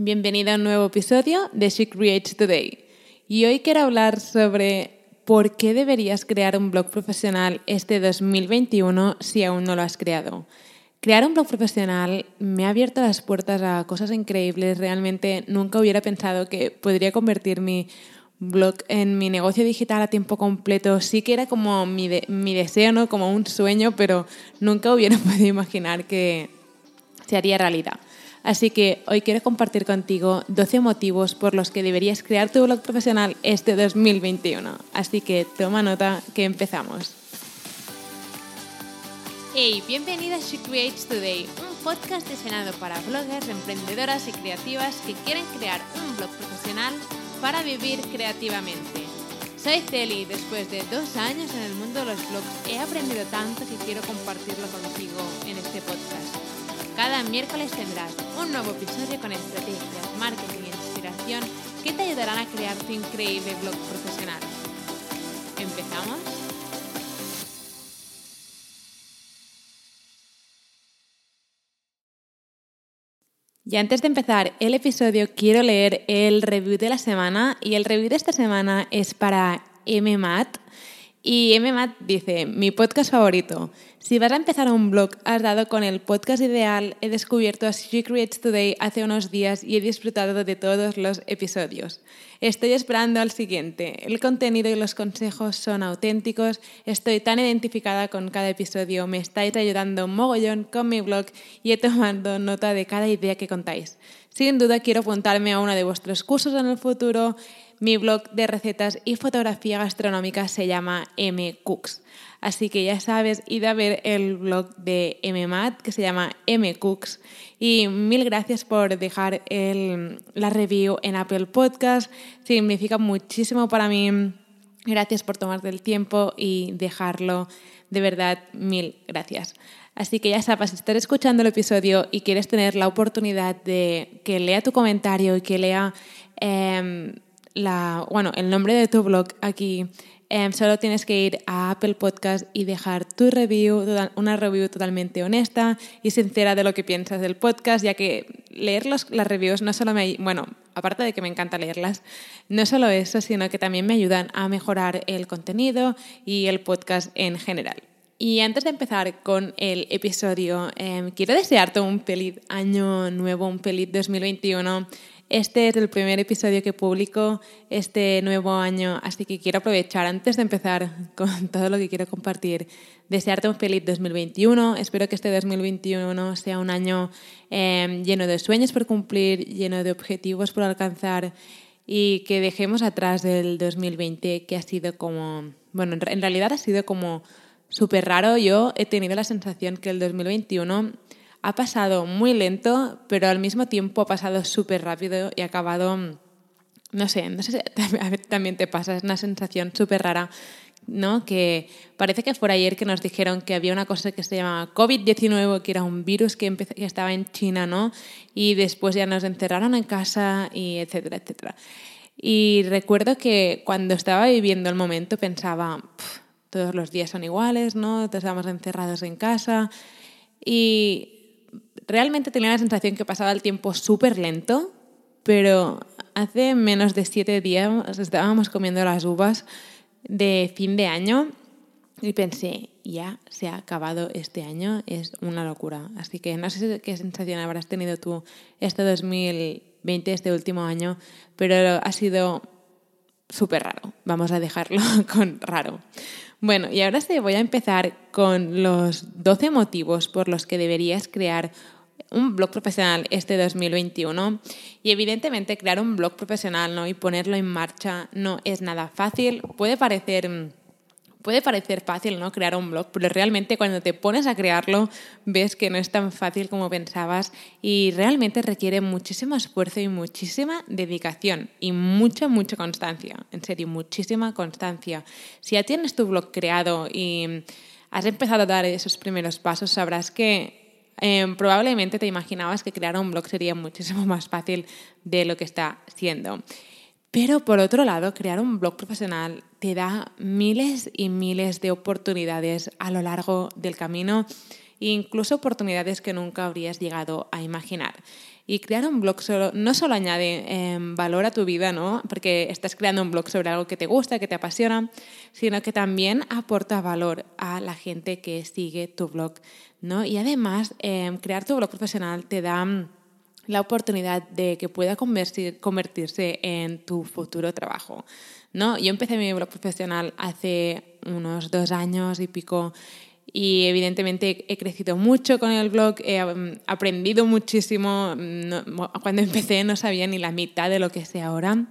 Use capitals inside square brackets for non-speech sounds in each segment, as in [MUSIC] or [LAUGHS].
Bienvenida a un nuevo episodio de She Creates Today. Y hoy quiero hablar sobre por qué deberías crear un blog profesional este 2021 si aún no lo has creado. Crear un blog profesional me ha abierto las puertas a cosas increíbles. Realmente nunca hubiera pensado que podría convertir mi blog en mi negocio digital a tiempo completo. Sí que era como mi, mi deseo, ¿no? como un sueño, pero nunca hubiera [LAUGHS] podido imaginar que se haría realidad. Así que hoy quiero compartir contigo 12 motivos por los que deberías crear tu blog profesional este 2021. Así que toma nota que empezamos. Hey, bienvenida a She Creates Today, un podcast diseñado para bloggers, emprendedoras y creativas que quieren crear un blog profesional para vivir creativamente. Soy Celi y después de dos años en el mundo de los blogs he aprendido tanto que quiero compartirlo contigo en este podcast. Cada miércoles tendrás un nuevo episodio con estrategias, marketing e inspiración que te ayudarán a crear tu increíble blog profesional. ¿Empezamos? Y antes de empezar el episodio, quiero leer el review de la semana. Y el review de esta semana es para MMAT. Y MMAT dice, mi podcast favorito. Si vas a empezar un blog, has dado con el podcast ideal. He descubierto a She Creates Today hace unos días y he disfrutado de todos los episodios. Estoy esperando al siguiente. El contenido y los consejos son auténticos. Estoy tan identificada con cada episodio. Me estáis ayudando mogollón con mi blog y he tomado nota de cada idea que contáis. Sin duda quiero apuntarme a uno de vuestros cursos en el futuro. Mi blog de recetas y fotografía gastronómica se llama M Cooks. Así que ya sabes, id a ver el blog de MMAT que se llama MCooks. Y mil gracias por dejar la review en Apple Podcast. Significa muchísimo para mí. Gracias por tomarte el tiempo y dejarlo. De verdad, mil gracias. Así que ya sabes, si estás escuchando el episodio y quieres tener la oportunidad de que lea tu comentario y que lea em, la, bueno, el nombre de tu blog aquí Em, solo tienes que ir a Apple Podcast y dejar tu review, una review totalmente honesta y sincera de lo que piensas del podcast, ya que leer las reviews no solo me... Bueno, aparte de que me encanta leerlas, no solo eso, sino que también me ayudan a mejorar el contenido y el podcast en general. Y antes de empezar con el episodio, em, quiero desearte un feliz año nuevo, un feliz 2021 este es el primer episodio que publico este nuevo año, así que quiero aprovechar antes de empezar con [LAUGHS] todo lo que quiero compartir, desearte un feliz 2021. Espero que este 2021 sea un año em, lleno de sueños por cumplir, lleno de objetivos por alcanzar y que dejemos atrás del 2020 que ha sido como, bueno, en realidad ha sido como súper raro. Yo he tenido la sensación que el 2021 ha pasado muy lento, pero al mismo tiempo ha pasado súper rápido y ha acabado, no sé, no sé si [LAUGHS] también te pasa, es una sensación súper rara, ¿no? Que parece que fue ayer que nos dijeron que había una cosa que se llamaba COVID-19, que era un virus que, que estaba en China, ¿no? Y después ya nos encerraron en casa y etcétera, etcétera. Y recuerdo que cuando estaba viviendo el momento pensaba, todos los días son iguales, ¿no? Estamos encerrados en casa. Y realmente tenía la sensación que pasaba el tiempo súper lento, pero hace menos de siete días estábamos comiendo las uvas de fin de año y pensé, ya se ha acabado este año, es una locura. Así que no sé qué sensación habrás tenido tú este 2020, este último año, pero ha sido súper raro. Vamos a dejarlo [LAUGHS] con raro. Bueno, y ahora sí voy a empezar con los 12 motivos por los que deberías crear un blog profesional este 2021 y evidentemente crear un blog profesional ¿no? y ponerlo en marcha no es nada fácil. Puede parecer, puede parecer fácil ¿no? crear un blog, pero realmente cuando te pones a crearlo ves que no es tan fácil como pensabas y realmente requiere muchísimo esfuerzo y muchísima dedicación y mucha, mucha constancia. En serio, muchísima constancia. Si ya tienes tu blog creado y has empezado a dar esos primeros pasos, sabrás que Em, probablemente te imaginabas que crear un blog sería muchísimo más fácil de lo que está siendo. Pero por otro lado, crear un blog profesional te da miles y miles de oportunidades a lo largo del camino, incluso oportunidades que nunca habrías llegado a imaginar. Y crear un blog solo, no solo añade em, valor a tu vida, ¿no? porque estás creando un blog sobre algo que te gusta, que te apasiona, sino que también aporta valor a la gente que sigue tu blog. ¿no? Y además, em, crear tu blog profesional te da mm, la oportunidad de que pueda convertirse en tu futuro trabajo. ¿No? Yo empecé mi blog profesional hace unos dos años y pico y evidentemente he crecido mucho con el blog, he mm, aprendido muchísimo. cuando empecé no sabía ni la mitad de lo que sé ahora.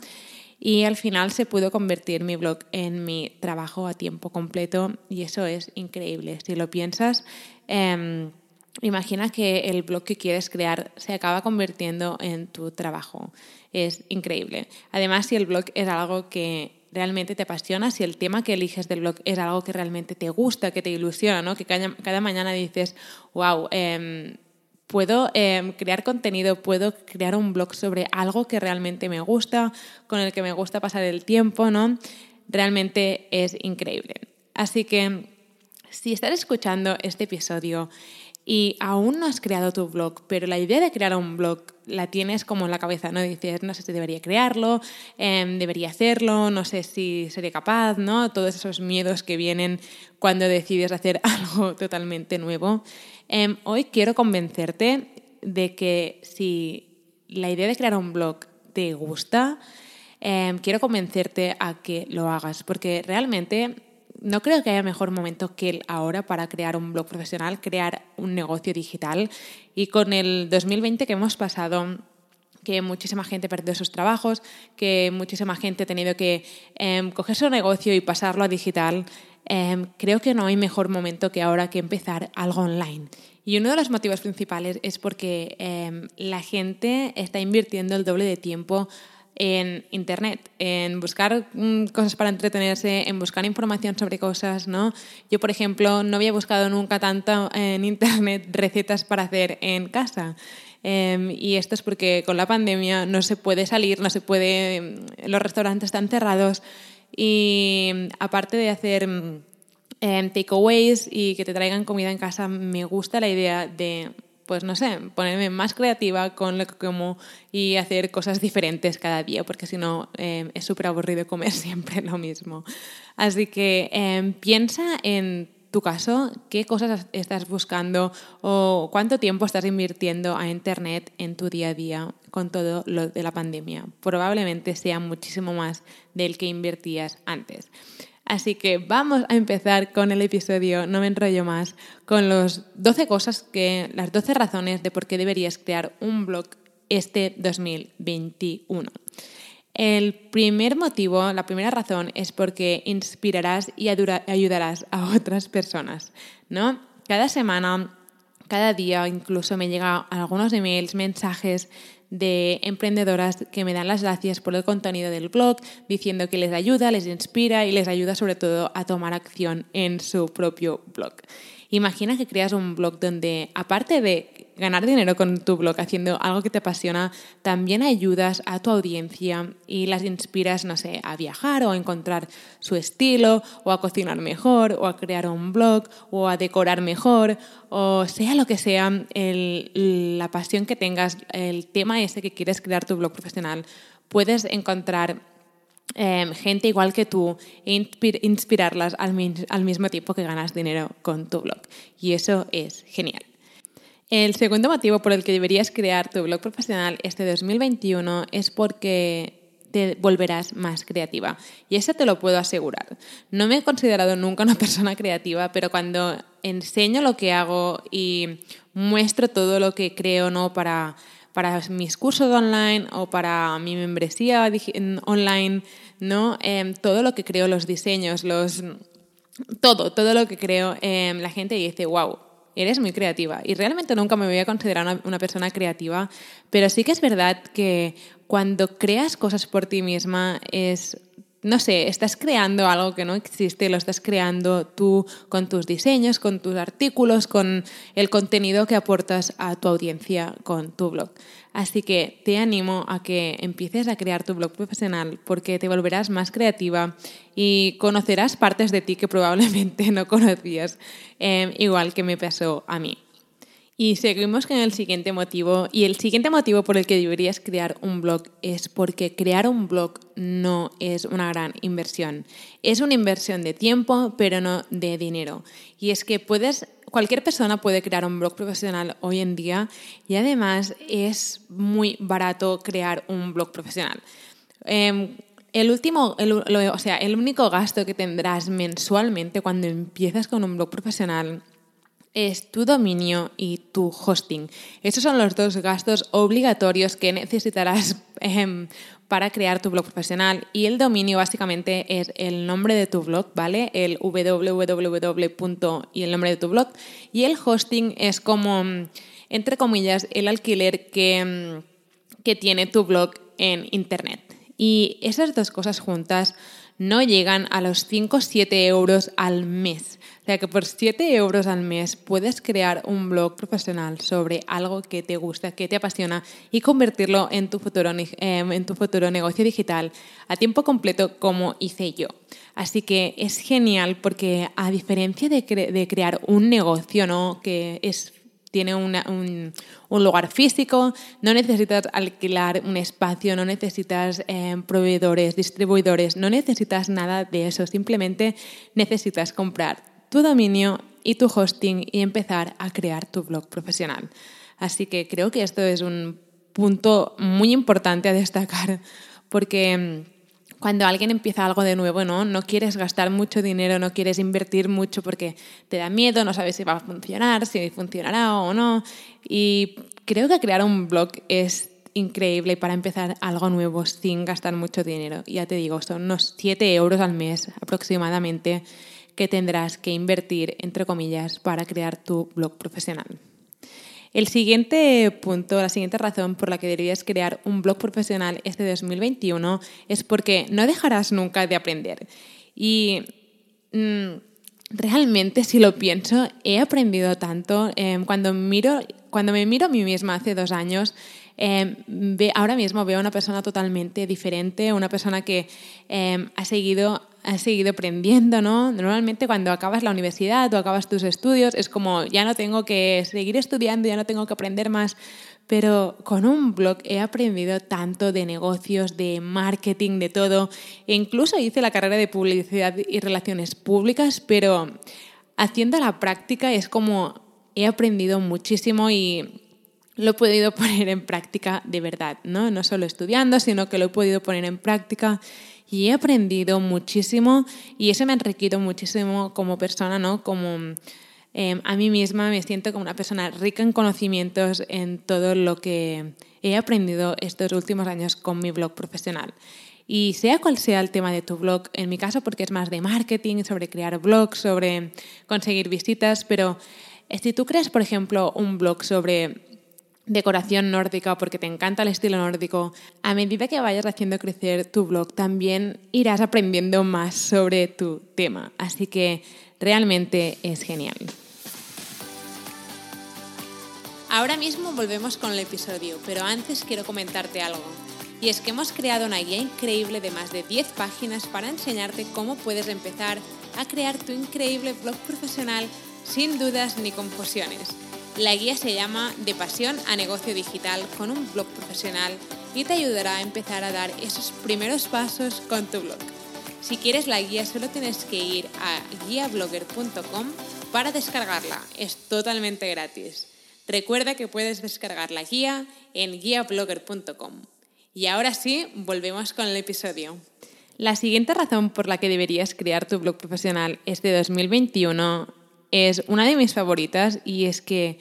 Y al final se pudo convertir mi blog en mi trabajo a tiempo completo y eso es increíble. Si lo piensas, em, imagina que el blog que quieres crear se acaba convirtiendo en tu trabajo. Es increíble. Además, si el blog es algo que realmente te apasiona, si el tema que eliges del blog es algo que realmente te gusta, que te ilusiona, ¿no? que cada, mañana dices, wow, em, puedo em, crear contenido, puedo crear un blog sobre algo que realmente me gusta, con el que me gusta pasar el tiempo, ¿no? Realmente es increíble. Así que si estás escuchando este episodio y aún no has creado tu blog, pero la idea de crear un blog la tienes como en la cabeza, ¿no? Dices, no sé si debería crearlo, em, debería hacerlo, no sé si sería capaz, ¿no? Todos esos miedos que vienen cuando decides hacer [LAUGHS] algo totalmente nuevo. Em, hoy quiero convencerte de que si la idea de crear un blog te gusta, em, quiero convencerte a que lo hagas, porque realmente no creo que haya mejor momento que el ahora para crear un blog profesional, crear un negocio digital. Y con el 2020 que hemos pasado, que muchísima gente perdió sus trabajos, que muchísima gente ha tenido que eh, coger su negocio y pasarlo a digital, em, creo que no hay mejor momento que ahora que empezar algo online. Y uno de los motivos principales es porque em, la gente está invirtiendo el doble de tiempo en Internet, en buscar mm, cosas para entretenerse, en buscar información sobre cosas, ¿no? Yo, por ejemplo, no había buscado nunca tanto en Internet [LAUGHS] recetas para hacer en casa. Em, y esto es porque con la pandemia no se puede salir, no se puede, mm, los restaurantes están cerrados y mm, aparte de hacer em, takeaways y que te traigan comida en casa, me gusta la idea de pues no sé, ponerme más creativa con lo que como y hacer cosas diferentes cada día, porque si no eh, es súper aburrido comer [LAUGHS] siempre lo mismo. Así que em, piensa en tu caso, qué cosas estás buscando o cuánto tiempo estás invirtiendo a Internet en tu día a día con todo lo de la pandemia. Probablemente sea muchísimo más del que invertías antes. Así que vamos a empezar con el episodio, no me enrollo más, con los 12 cosas que, las 12 razones de por qué deberías crear un blog este 2021. El primer motivo, la primera razón es porque inspirarás y ayudarás a otras personas, ¿no? Cada semana, cada día incluso me llegan algunos emails, mensajes de emprendedoras que me dan las gracias por el contenido del blog, diciendo que les ayuda, les inspira y les ayuda sobre todo a tomar acción en su propio blog. Imagina que creas un blog donde, aparte de ganar dinero con tu blog haciendo algo que te apasiona, también ayudas a tu audiencia y las inspiras, no sé, a viajar o a encontrar su estilo, o a cocinar mejor, o a crear un blog, o a decorar mejor, o sea lo que sea la pasión que tengas, el tema ese que quieres crear tu blog profesional, puedes encontrar Em, gente igual que tú e inspirarlas al, al mismo tiempo que ganas dinero con tu blog. Y eso es genial. El segundo motivo por el que deberías crear tu blog profesional este 2021 es porque te volverás más creativa. Y eso te lo puedo asegurar. No me he considerado nunca una [LAUGHS] persona creativa, pero cuando enseño lo que hago y muestro todo lo que creo ¿no? para para mis cursos online o para mi membresía online, ¿no? Em, todo lo que creo, los diseños, los... Todo, todo lo que creo, em, la gente dice, wow, eres muy creativa. Y realmente nunca me voy a considerar una, persona creativa, pero sí que es verdad que cuando creas cosas por ti misma es no sé, estás creando algo que no existe, lo estás creando tú con tus diseños, con tus artículos, con el contenido que aportas a tu audiencia con tu blog. Así que te animo a que empieces a crear tu blog profesional porque te volverás más creativa y conocerás partes de ti que probablemente [LAUGHS] no conocías, em, igual que me pasó a mí. Y seguimos con el siguiente motivo. Y el siguiente motivo por el que deberías crear un blog es porque crear un blog no es una gran inversión. Es una inversión de tiempo, pero no de dinero. Y es que puedes, cualquier persona puede crear un blog profesional hoy en día y además es muy barato crear un blog profesional. Em, el último, o sea, el único gasto que tendrás mensualmente cuando empiezas con un blog profesional es tu dominio y tu hosting. Estos son los dos gastos obligatorios que necesitarás em, para crear tu blog profesional. Y el dominio básicamente es el nombre de tu blog, ¿vale? El www. y el nombre de tu blog. Y el hosting es como, entre comillas, el alquiler que, em, que tiene tu blog en Internet. Y esas dos cosas juntas no llegan a los 5 o 7 euros al mes. O sea que por 7 euros al mes puedes crear un blog profesional sobre algo que te gusta, que te apasiona y convertirlo en tu futuro, em, en tu futuro negocio digital a tiempo completo como hice yo. Así que es genial porque a diferencia de, de crear un negocio, ¿no? que es tiene un, lugar físico, no necesitas alquilar un espacio, no necesitas eh, proveedores, distribuidores, no necesitas nada de eso, simplemente necesitas comprar tu dominio y tu hosting y empezar a crear tu blog profesional. Así que creo que esto es un punto muy importante a destacar porque mm, cuando alguien empieza algo de nuevo, ¿no? No quieres gastar mucho dinero, no quieres invertir mucho porque te da miedo, no sabes si va a funcionar, si funcionará o no. Y creo que crear un blog es increíble para empezar algo nuevo sin gastar mucho dinero. Ya te digo, son unos 7 euros al mes aproximadamente que tendrás que invertir, entre comillas, para crear tu blog profesional. El siguiente punto, la siguiente razón por la que deberías crear un blog profesional este 2021 es porque no dejarás nunca de aprender. Y mm, realmente, si lo pienso, he aprendido tanto. Em, cuando, miro, cuando me miro a mí misma hace dos años, em, ahora mismo veo a una persona totalmente diferente, una persona que em, ha seguido has seguido aprendiendo, ¿no? Normalmente cuando acabas la universidad o acabas tus estudios es como ya no tengo que seguir estudiando, ya no tengo que aprender más, pero con un blog he aprendido tanto de negocios, de marketing, de todo. E incluso hice la carrera de publicidad y relaciones públicas, pero haciendo la práctica es como he aprendido muchísimo y lo he podido [LAUGHS] poner en práctica de verdad, ¿no? No solo estudiando, sino que lo he podido poner en práctica y he aprendido muchísimo y eso me ha enriquecido muchísimo como persona, ¿no? Como em, a mí misma me siento como una persona rica en conocimientos en todo lo que he aprendido estos últimos años con mi blog profesional. Y sea cual sea el tema de tu blog, en mi caso porque es más de marketing, sobre crear blogs, sobre conseguir visitas, pero si tú creas, por ejemplo, un blog sobre decoración nórdica porque te encanta el estilo nórdico, a medida que vayas haciendo crecer tu blog también irás aprendiendo más sobre tu tema. Así que realmente es genial. Ahora mismo volvemos con el episodio, pero antes quiero comentarte algo. Y es que hemos creado una guía increíble de más de 10 páginas para enseñarte cómo puedes empezar a crear tu increíble blog profesional sin dudas ni confusiones. La guía se llama De pasión a negocio digital con un blog profesional y te ayudará a empezar a dar esos primeros pasos con tu blog. Si quieres la guía solo tienes que ir a guiablogger.com para descargarla. Es totalmente gratis. Recuerda que puedes descargar la guía en guiablogger.com. Y ahora sí, volvemos con el episodio. La siguiente razón por la que deberías crear tu blog profesional este 2021 es una de mis favoritas y es que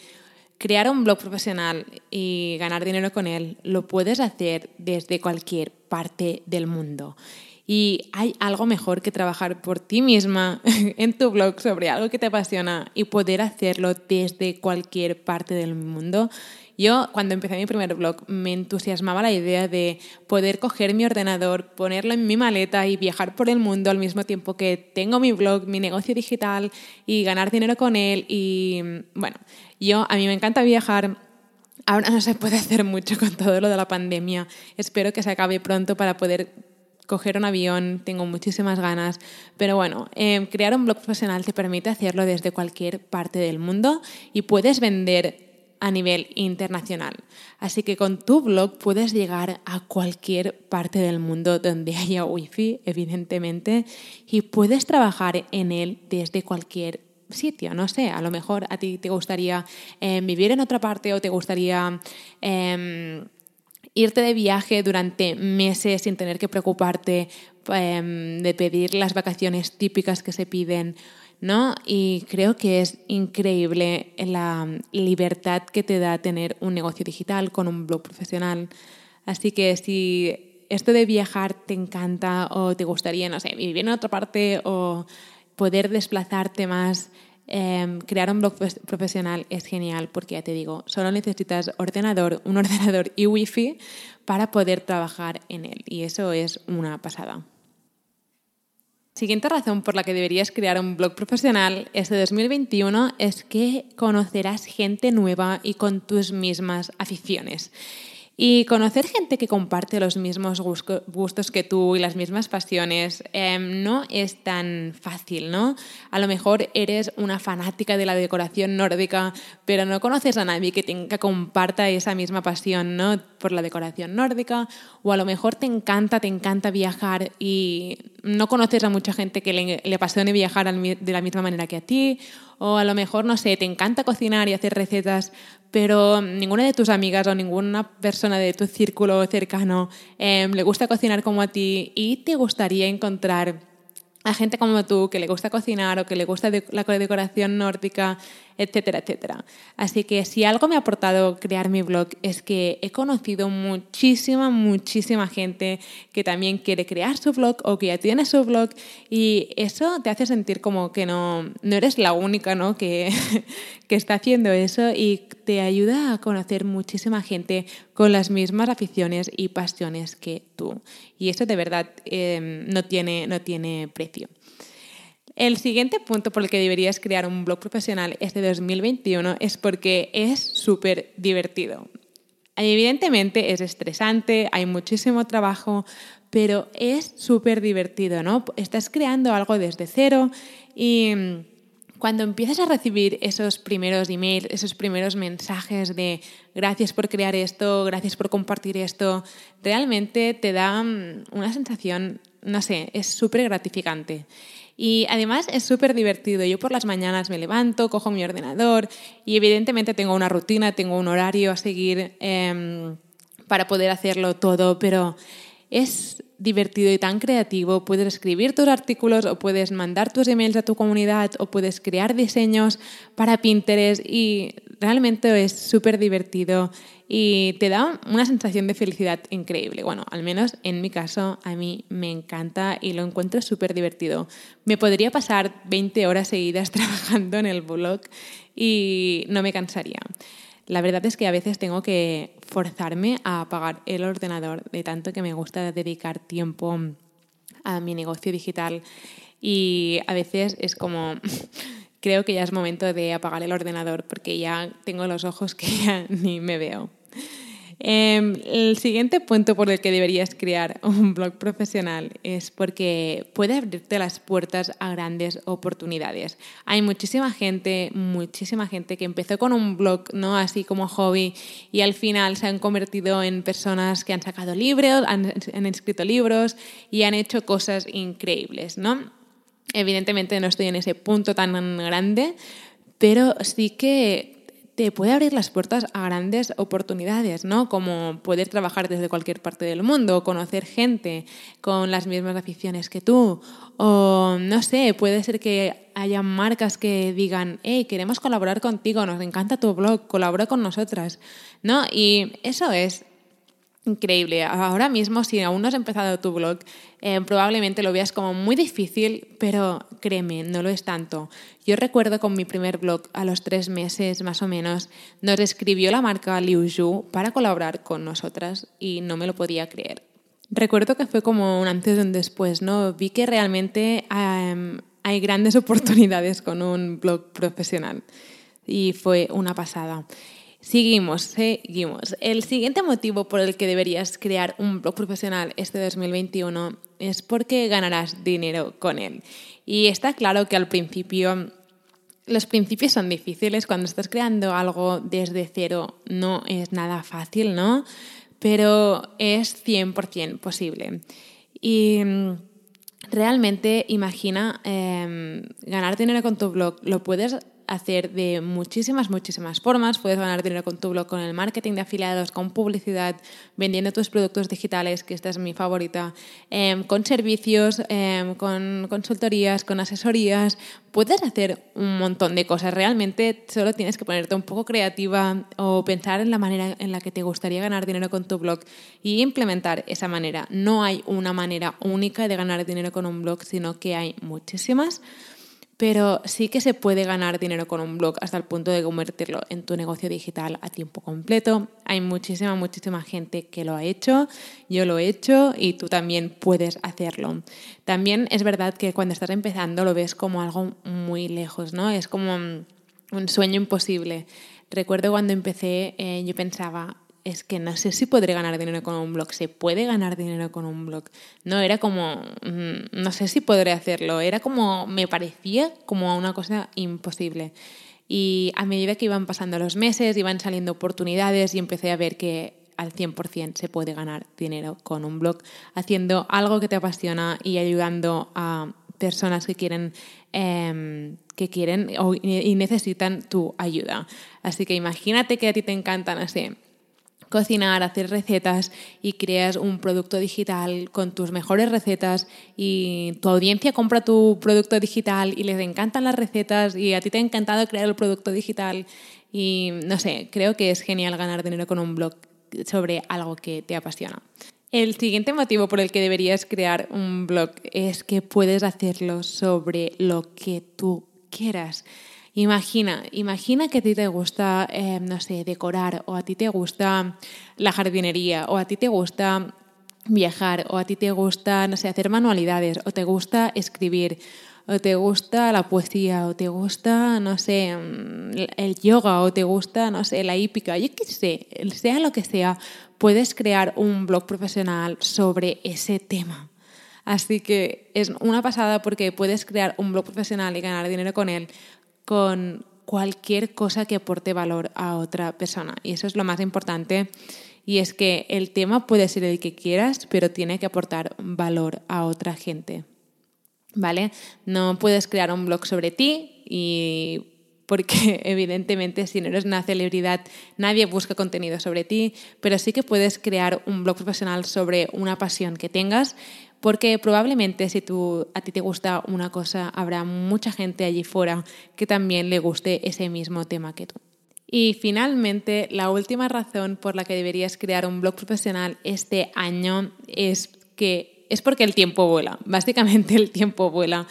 crear un blog profesional y ganar dinero con él lo puedes hacer desde cualquier parte del mundo. Y hay algo mejor que trabajar por ti misma [LAUGHS] en tu blog sobre algo que te apasiona y poder hacerlo desde cualquier parte del mundo yo, cuando empecé mi primer blog, me entusiasmaba la idea de poder coger mi ordenador, ponerlo en mi maleta y viajar por el mundo al mismo tiempo que tengo mi blog, mi negocio digital y ganar dinero con él. Y bueno, yo, a mí me encanta viajar. Ahora no se puede hacer mucho con todo lo de la pandemia. Espero que se acabe pronto para poder coger un avión, tengo muchísimas ganas, pero bueno, eh, crear un blog profesional te permite hacerlo desde cualquier parte del mundo y puedes vender a nivel internacional. Así que con tu blog puedes llegar a cualquier parte del mundo donde haya wifi, evidentemente, y puedes trabajar en él desde cualquier sitio. No sé, a lo mejor a ti te gustaría eh, vivir en otra parte o te gustaría... Em, irte de viaje durante meses sin tener que preocuparte em, de pedir las vacaciones típicas que se piden ¿no? Y creo que es increíble la libertad que te da tener un negocio digital con un blog profesional. Así que si esto de viajar te encanta o te gustaría, no sé, vivir en otra parte o poder desplazarte más, em, crear un blog profesional es genial porque ya te digo, solo necesitas ordenador, un [LAUGHS] ordenador y wifi para poder trabajar en él. Y eso es una pasada. Siguiente razón por la que deberías crear un blog profesional este 2021 es que conocerás gente nueva y con tus mismas aficiones. Y conocer gente que comparte los mismos gustos que tú y las mismas pasiones em, no es tan fácil, ¿no? A lo mejor eres una fanática de la decoración nórdica, pero no conoces a nadie que, tenga, comparta esa misma pasión, ¿no? Por la decoración nórdica, o a lo mejor te encanta, te encanta viajar y no conoces a mucha gente que le, le apasione viajar de la misma manera que a ti, o a lo mejor, no sé, te encanta cocinar y hacer recetas, pero ninguna de tus amigas o ninguna persona de tu círculo cercano em, le gusta cocinar como a ti y te gustaría encontrar a gente como tú que le gusta cocinar o que le gusta la decoración nórdica etcétera, etcétera. Así que si algo me ha aportado crear mi blog es que he conocido muchísima, muchísima gente que también quiere crear su blog o que ya tiene su blog y eso te hace sentir como que no, no eres la única ¿no? que, [LAUGHS] que está haciendo eso y te ayuda a conocer muchísima gente con las mismas aficiones y pasiones que tú. Y eso de verdad eh, no, tiene, no tiene precio. El siguiente punto por el que deberías crear un blog profesional este 2021 es porque es súper divertido. Evidentemente es estresante, hay muchísimo trabajo, pero es súper divertido, ¿no? Estás creando algo desde cero y cuando empiezas a recibir esos primeros emails, esos primeros mensajes de gracias por crear esto, gracias por compartir esto, realmente te da mm, una sensación, no sé, es súper gratificante. Y además es súper divertido. Yo por las mañanas me levanto, cojo mi ordenador y evidentemente tengo una rutina, tengo un horario a seguir em, para poder hacerlo todo, pero es divertido y tan creativo. Puedes escribir tus artículos o puedes mandar tus emails a tu comunidad o puedes crear diseños para Pinterest y realmente es súper divertido y te da una sensación de felicidad increíble. Bueno, al menos en mi caso a mí me encanta y lo encuentro súper divertido. Me podría pasar 20 horas seguidas [LAUGHS] trabajando en el blog y no me cansaría. La verdad es que a veces tengo que forzarme a apagar el ordenador de tanto que me gusta dedicar tiempo a mi negocio digital y a veces es como [LAUGHS] creo que ya es momento de apagar el ordenador porque ya tengo los ojos que ya [LAUGHS] ni me veo. Em, el siguiente punto por el que deberías crear un blog profesional es porque puede abrirte las puertas a grandes oportunidades. Hay muchísima gente, muchísima gente que empezó con un blog, ¿no? Así como hobby y al final se han convertido en personas que han sacado libros, han, han escrito libros y han hecho cosas increíbles, ¿no? Evidentemente no estoy en ese punto tan grande, pero sí que te puede abrir las puertas a grandes oportunidades, ¿no? Como poder trabajar desde cualquier parte del mundo, conocer gente con las mismas aficiones que tú, o no sé, puede ser que haya marcas que digan, hey, queremos colaborar contigo, nos encanta tu blog, colabora con nosotras, ¿no? Y eso es increíble. Ahora mismo, si aún no has empezado tu blog, eh, probablemente lo veas como muy difícil, pero créeme, no lo es tanto. Yo recuerdo con mi primer blog, a los tres meses más o menos, nos escribió la marca Liu para colaborar con nosotras y no me lo podía creer. Recuerdo que fue como un antes y un después, ¿no? Vi que realmente em, hay grandes [LAUGHS] oportunidades con un blog profesional y fue una pasada. Seguimos, seguimos. El siguiente motivo por el que deberías crear un blog profesional este 2021 es porque ganarás dinero con él. Y está claro que al principio los principios son difíciles. Cuando estás creando algo desde cero no es nada fácil, ¿no? Pero es 100% posible. Y mm, realmente imagina em, ganar dinero con tu blog. Lo puedes hacer de muchísimas, muchísimas formas. Puedes ganar dinero con tu blog, con el marketing de afiliados, con publicidad, vendiendo tus productos digitales, que esta es mi favorita, em, con servicios, em, con consultorías, con asesorías. Puedes hacer un montón de cosas. Realmente solo tienes que ponerte un poco creativa o pensar en la manera en la que te gustaría ganar dinero con tu blog y implementar esa manera. No hay una manera única de ganar dinero con un blog, sino que hay muchísimas pero sí que se puede ganar dinero con un blog hasta el punto de convertirlo en tu negocio digital a tiempo completo. Hay muchísima, muchísima gente que lo ha hecho, yo lo he hecho y tú también puedes hacerlo. También es verdad que cuando estás empezando lo ves como algo muy lejos, ¿no? Es como un sueño imposible. Recuerdo cuando empecé, eh, yo pensaba, es que no sé si podré ganar dinero con un blog. ¿Se puede ganar dinero con un blog? No, era como, mm, no sé si podré hacerlo. Era como, me parecía como una cosa imposible. Y a medida que iban pasando los meses, iban saliendo oportunidades y empecé a ver que al 100% se puede ganar dinero con un blog, haciendo algo que te apasiona y ayudando a personas que quieren, em, que quieren y necesitan tu ayuda. Así que imagínate que a ti te encantan así cocinar, hacer recetas y creas un producto digital con tus mejores recetas y tu audiencia compra tu producto digital y les encantan las recetas y a ti te ha encantado crear el producto digital y no sé, creo que es genial ganar dinero con un blog sobre algo que te apasiona. El siguiente motivo por el que deberías crear un blog es que puedes hacerlo sobre lo que tú quieras. Imagina, imagina que a ti te gusta, eh, no sé, decorar, o a ti te gusta la jardinería, o a ti te gusta viajar, o a ti te gusta, no sé, hacer manualidades, o te gusta escribir, o te gusta la poesía, o te gusta, no sé, mm, el yoga, o te gusta, no sé, la hípica, yo qué sé, sea lo que sea, puedes crear un blog profesional sobre ese tema. Así que es una pasada porque puedes crear un blog profesional y ganar dinero con él con cualquier cosa que aporte valor a otra persona. Y eso es lo más importante. Y es que el tema puede ser el que quieras, pero tiene que aportar valor a otra gente. ¿Vale? No puedes crear un blog sobre ti y porque [LAUGHS] evidentemente si no eres una celebridad nadie busca contenido sobre ti, pero sí que puedes crear un blog profesional sobre una pasión que tengas porque probablemente si tú, a ti te gusta una cosa, habrá mucha gente allí fuera que también le guste ese mismo tema que tú. Y finalmente, la última razón por la que deberías crear un blog profesional este año es que es porque el tiempo vuela. [LAUGHS] Básicamente el tiempo vuela.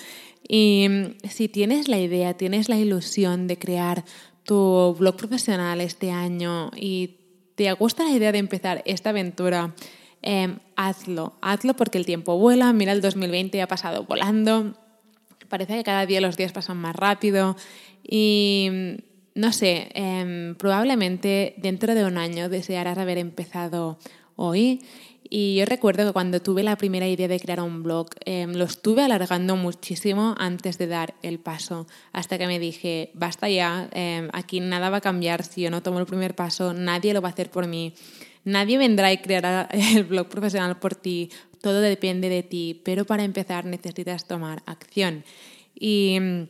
Y mm, si tienes la idea, tienes la ilusión de crear tu blog profesional este año y te gusta la idea de empezar esta aventura, Em, hazlo, hazlo porque el tiempo vuela, mira el 2020 ha pasado volando, parece que cada día los días pasan más rápido y no sé, em, probablemente dentro de un año desearás haber empezado hoy. Y yo recuerdo que cuando tuve la primera idea de crear un blog, em, lo estuve alargando muchísimo antes de dar el paso, hasta que me dije, basta ya, aquí nada va a cambiar si yo no tomo el primer paso, nadie lo va a hacer por mí. Nadie vendrá y creará [LAUGHS] el blog profesional por ti, todo depende de ti, pero para empezar necesitas tomar acción. Y mm,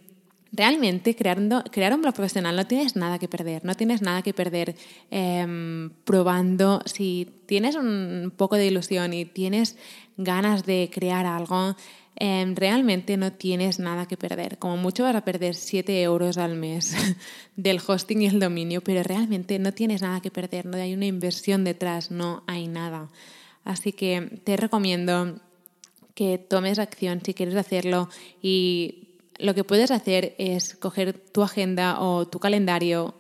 realmente creando, crear un blog profesional no tienes nada que perder, no tienes nada que perder em, probando. Si tienes un poco de ilusión y tienes ganas de crear algo, Em, realmente no tienes nada que perder. Como mucho vas a perder 7 euros al mes [LAUGHS] del hosting y el dominio, pero realmente no tienes nada que perder, no hay una inversión detrás, no hay nada. Así que te recomiendo que tomes acción si quieres hacerlo y lo que puedes hacer es coger tu agenda o tu calendario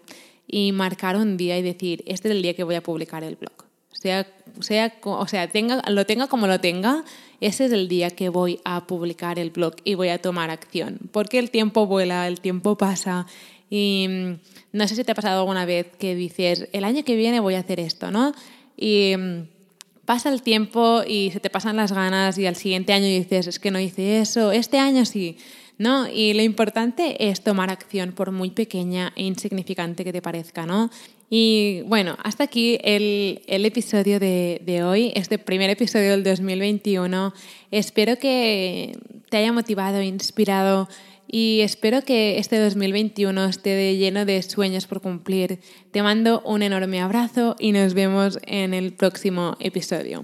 y marcar un día y decir, este es el día que voy a publicar el blog. Sea, sea, o sea, tenga, lo tenga como lo tenga, ese es el día que voy a publicar el blog y voy a tomar acción. Porque el tiempo vuela, el tiempo pasa y mm, no sé si te ha pasado alguna vez que dices, el año que viene voy a hacer esto, ¿no? Y mm, pasa el tiempo y se te pasan las ganas y al siguiente año dices, es que no hice eso, este año sí. ¿No? Y lo importante es tomar acción, por muy pequeña e insignificante que te parezca, ¿no? Y bueno, hasta aquí el, episodio de, de, hoy, este primer episodio del 2021. Espero que te haya motivado, inspirado y espero que este 2021 esté lleno de sueños por cumplir. Te mando un enorme abrazo y nos vemos en el próximo episodio.